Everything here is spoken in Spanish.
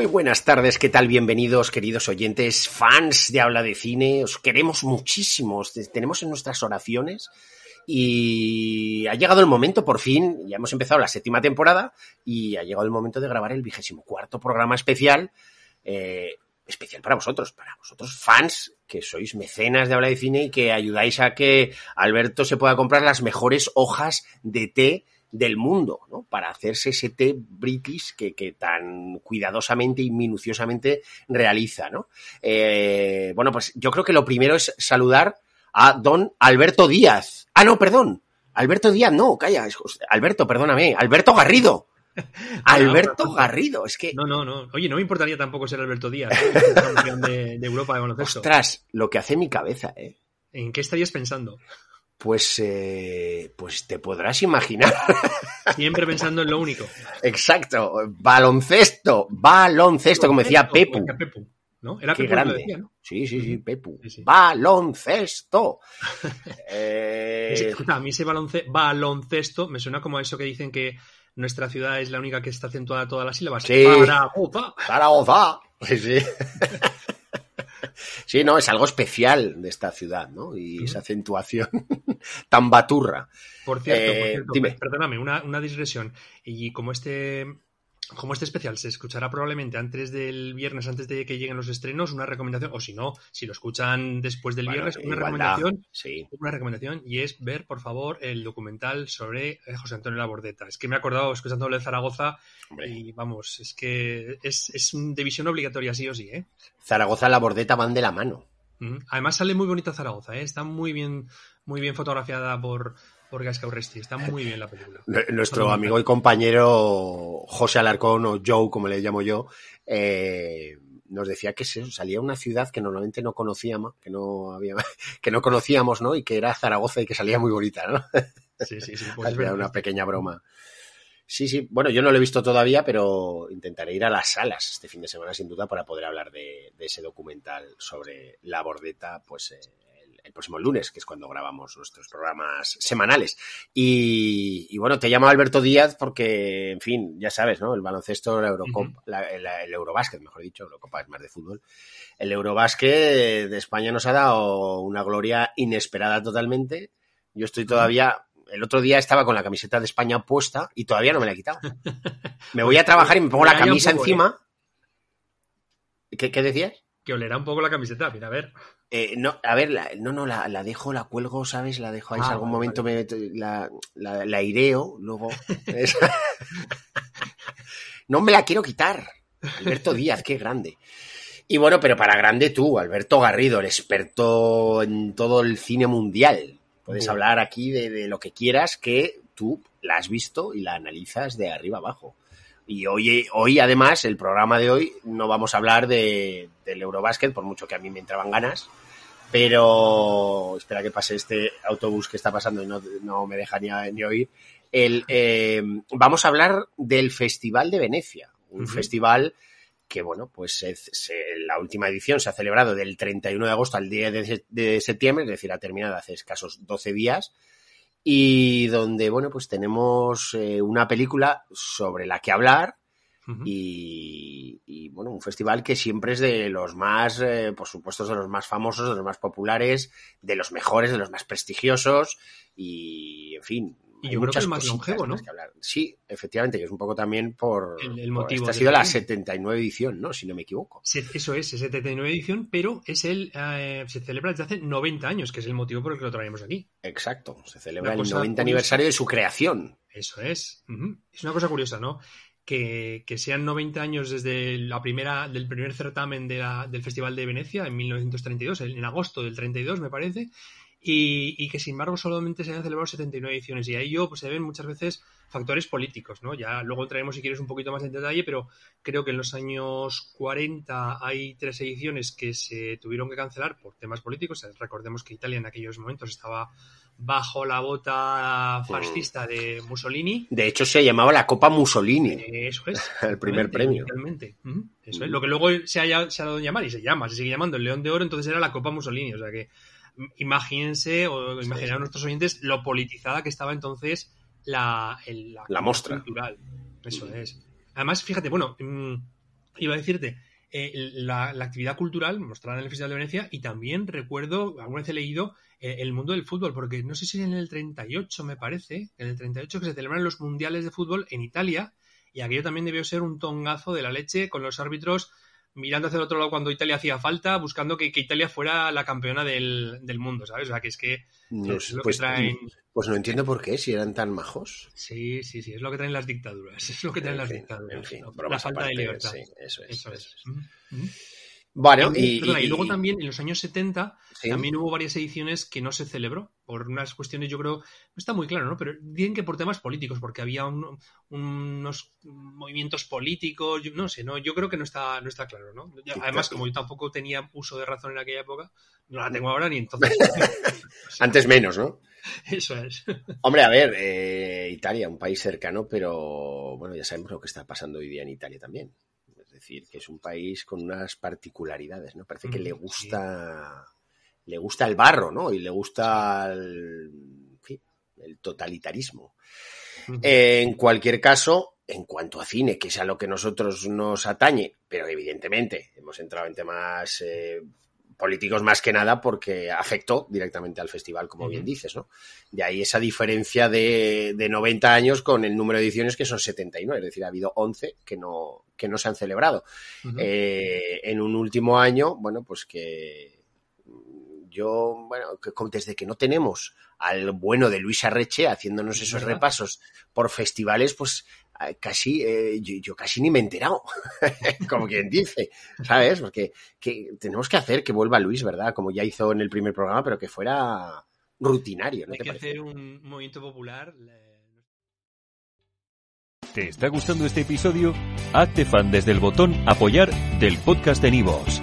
Muy buenas tardes, ¿qué tal? Bienvenidos, queridos oyentes, fans de Habla de Cine. Os queremos muchísimo, os tenemos en nuestras oraciones. Y ha llegado el momento, por fin, ya hemos empezado la séptima temporada y ha llegado el momento de grabar el vigésimo cuarto programa especial. eh, especial para vosotros, para vosotros fans que sois mecenas de Habla de Cine y que ayudáis a que Alberto se pueda comprar las mejores hojas de té del mundo, ¿no? Para hacerse ese té british que, que tan cuidadosamente y minuciosamente realiza, ¿no? Eh, bueno, pues yo creo que lo primero es saludar a don Alberto Díaz. Ah, no, perdón. Alberto Díaz, no, calla. Alberto, perdóname. Alberto Garrido. Alberto no, no. Garrido. Es que, No, no, no. Oye, no me importaría tampoco ser Alberto Díaz, ¿eh? de, de Europa de baloncesto. ostras, lo que hace mi cabeza, ¿eh? ¿En qué estarías pensando? Pues, eh, pues te podrás imaginar. Siempre pensando en lo único. Exacto. Baloncesto. Baloncesto, como decía Pepu. Era Pepu, ¿no? Era Qué Pepu grande. decía, ¿no? Sí, sí, sí. Pepu. Sí, sí. Baloncesto. Eh, a mí ese balonce- baloncesto me suena como a eso que dicen que nuestra ciudad es la única que está acentuada todas las sílabas. Sí. Zaragoza. Zaragoza. Sí, sí. Sí, no, es algo especial de esta ciudad, ¿no? Y esa acentuación tan baturra. Por cierto, por Eh, cierto, dime. perdóname, una, una digresión. Y como este, como este especial se escuchará probablemente antes del viernes, antes de que lleguen los estrenos, una recomendación, o si no, si lo escuchan después del Bueno, viernes, una igualdad. recomendación, Sí. una recomendación, y es ver, por favor, el documental sobre eh, José Antonio Labordeta. Es que me he acordado escuchándolo de Zaragoza Hombre. y vamos, es que es, es de visión obligatoria, sí o sí, ¿eh? Zaragoza y la bordeta van de la mano. Mm. Además sale muy bonita Zaragoza, ¿eh? está muy bien, muy bien fotografiada por, por Gaisca Urresti, está muy bien la película. Nuestro amigo y compañero José Alarcón, o Joe, como le llamo yo, eh, nos decía que se salía una ciudad que normalmente no conocíamos, que no había, que no conocíamos, ¿no? Y que era Zaragoza y que salía muy bonita, ¿no? Sí, sí, sí. pues verdad. una pequeña broma. Sí, sí. Bueno, yo no lo he visto todavía, pero intentaré ir a las salas este fin de semana sin duda para poder hablar de, de ese documental sobre la bordeta, pues eh, el, próximo lunes, que es cuando grabamos nuestros programas semanales. Y, y bueno, te llamo Alberto Díaz porque, en fin, ya sabes, ¿no? El baloncesto, la Eurocopa, la- la- el Eurobásquet, mejor dicho, Eurocopa es más de fútbol. El Eurobásquet de España nos ha dado una gloria inesperada totalmente. Yo estoy todavía. El otro día estaba con la camiseta de España puesta y todavía no me la he quitado. Me voy a trabajar y me pongo la camisa poco, encima. ¿Qué, qué decías? Que olerá un poco la camiseta, mira, a ver. Eh, no, a ver, la- no, no, la, la dejo, la cuelgo, ¿sabes? La dejo ahí, Ah, si algún vale, momento me, la, la, luego. No me la quiero quitar. Alberto Díaz, qué grande. Y bueno, pero para grande tú, Alberto Garrido, el experto en todo el cine mundial. Puedes hablar aquí de, de lo que quieras, que tú la has visto y la analizas de arriba abajo. Y hoy, hoy además, el programa de hoy, no vamos a hablar de, del Eurobásquet, por mucho que a mí me entraban ganas. Pero espera que pase este autobús que está pasando y no, no me deja ni, ni oír. El, eh, vamos a hablar del Festival de Venecia, un festival que, bueno, pues se- se- la última edición se ha celebrado del 31 de agosto al 10 de, de septiembre, es decir, ha terminado hace escasos 12 días, y donde, bueno, pues tenemos eh, una película sobre la que hablar, y, bueno, un festival que siempre es de los más, eh, por supuesto, de los más famosos, de los más populares, de los mejores, de los más prestigiosos y, en fin. Y yo creo que el más longevo, ¿no? Sí, efectivamente, que es un poco también por... El- el por- motivo Esta ha sido la este 79 edición, ¿no? Si no me equivoco. Se- Eso es, es 79 edición, pero es el eh, se celebra desde hace 90 años, que es el motivo por el que lo traemos aquí. Exacto. Se celebra el cosa 90 curiosa. aniversario de su creación. Eso es. Es una cosa curiosa, ¿no? Que, que sean 90 años desde la primera, del primer certamen de la- del Festival de Venecia en 1932, en, en agosto del 32, me parece, y, y que sin embargo solamente se hayan celebrado 79 ediciones. Y a ello pues, se ven muchas veces factores políticos, ¿no? Ya luego entraremos si quieres un poquito más en detalle, pero creo que en los años 40 hay tres ediciones que se tuvieron que cancelar por temas políticos. Recordemos que Italia en aquellos momentos estaba bajo la bota fascista de Mussolini. De hecho, se llamaba la Copa Mussolini. Eso es. El primer premio. inicialmente. Ujú, Eso es. Mm. Lo que luego se, haya, se ha dado en llamar y se llama, se sigue llamando el León de Oro, entonces era la Copa Mussolini. O sea que mm, imagínense o imaginar a nuestros oyentes lo politizada que estaba entonces la, el- La mostra. cultural. Eso Mm. es. Además, fíjate, bueno, mm, iba a decirte, eh, la, actividad cultural mostrada en el Festival de Venecia y también recuerdo, alguna vez he leído, eh, el mundo del fútbol, porque no sé si en el 38 me parece, en el 38 que se celebran los mundiales de fútbol en Italia y aquello también debió ser un tongazo de la leche con los árbitros mirando hacia el otro lado cuando Italia hacía falta, buscando que, Italia fuera la campeona del, mundo, ¿sabes? O sea, que es que es lo pues, que traen... Pues no entiendo por qué, si eran tan majos. Sí, sí, sí, es lo que traen las dictaduras, es lo que traen las dictaduras. la falta de libertad. eso es. Eso es. Bueno, y, luego también en los años 70 también hubo varias ediciones que no se celebró por unas cuestiones, yo creo, no está muy claro, ¿no? Pero dicen que por temas políticos, porque había unos movimientos políticos, no sé, no, yo creo que no está, no está claro, ¿no? Además, como yo tampoco tenía uso de razón en aquella época, no la tengo ahora ni entonces. Antes menos, ¿no? Eso es. Hombre, a ver, eh, Italia, un país cercano, pero bueno, ya sabemos lo que está pasando hoy día en Italia también decir, que es un país con unas particularidades, ¿no? Parece que le gusta, le gusta el barro, ¿no? Y le gusta el, el totalitarismo. en cualquier caso, en cuanto a cine, que es a lo que nosotros nos atañe, pero evidentemente hemos entrado en temas eh, políticos más que nada porque afectó directamente al festival, como bien dices, ¿no? De ahí esa diferencia de, de, 90 años con el número de ediciones que son 79, es decir, ha habido 11 que no, que no se han celebrado. Eh, en un último año, bueno, pues que yo, bueno, que desde que no tenemos al bueno de Luis Arreche haciéndonos esos repasos por festivales, pues casi, eh, yo, casi ni me he enterado, como quien dice, ¿sabes? Porque que tenemos que hacer que vuelva Luis, ¿verdad? Como ya hizo en el primer programa, pero que fuera rutinario. ¿no Hay que hacer un movimiento popular. ¿Te está gustando este episodio? Hazte fan desde el botón apoyar del podcast de Nivos.